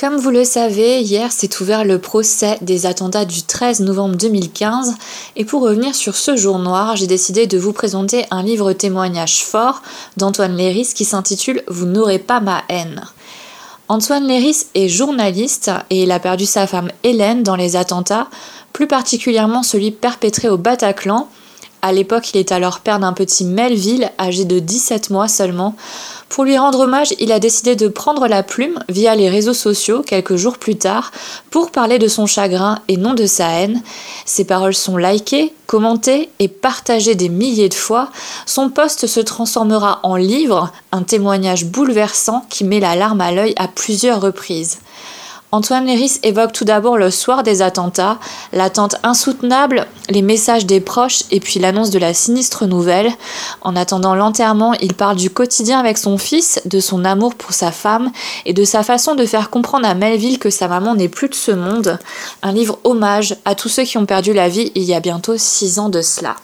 Comme vous le savez, hier s'est ouvert le procès des attentats du 13 novembre 2015 et pour revenir sur ce jour noir, j'ai décidé de vous présenter un livre témoignage fort d'Antoine Léris qui s'intitule Vous n'aurez pas ma haine. Antoine Léris est journaliste et il a perdu sa femme Hélène dans les attentats, plus particulièrement celui perpétré au Bataclan. À l'époque, il est alors père d'un petit Melville, âgé de 17 mois seulement. Pour lui rendre hommage, il a décidé de prendre la plume via les réseaux sociaux quelques jours plus tard pour parler de son chagrin et non de sa haine. Ses paroles sont likées, commentées et partagées des milliers de fois. Son poste se transformera en livre, un témoignage bouleversant qui met la larme à l'œil à plusieurs reprises. Antoine Léris évoque tout d'abord le soir des attentats, l'attente insoutenable, les messages des proches et puis l'annonce de la sinistre nouvelle. En attendant l'enterrement, il parle du quotidien avec son fils, de son amour pour sa femme et de sa façon de faire comprendre à Melville que sa maman n'est plus de ce monde. Un livre hommage à tous ceux qui ont perdu la vie il y a bientôt six ans de cela.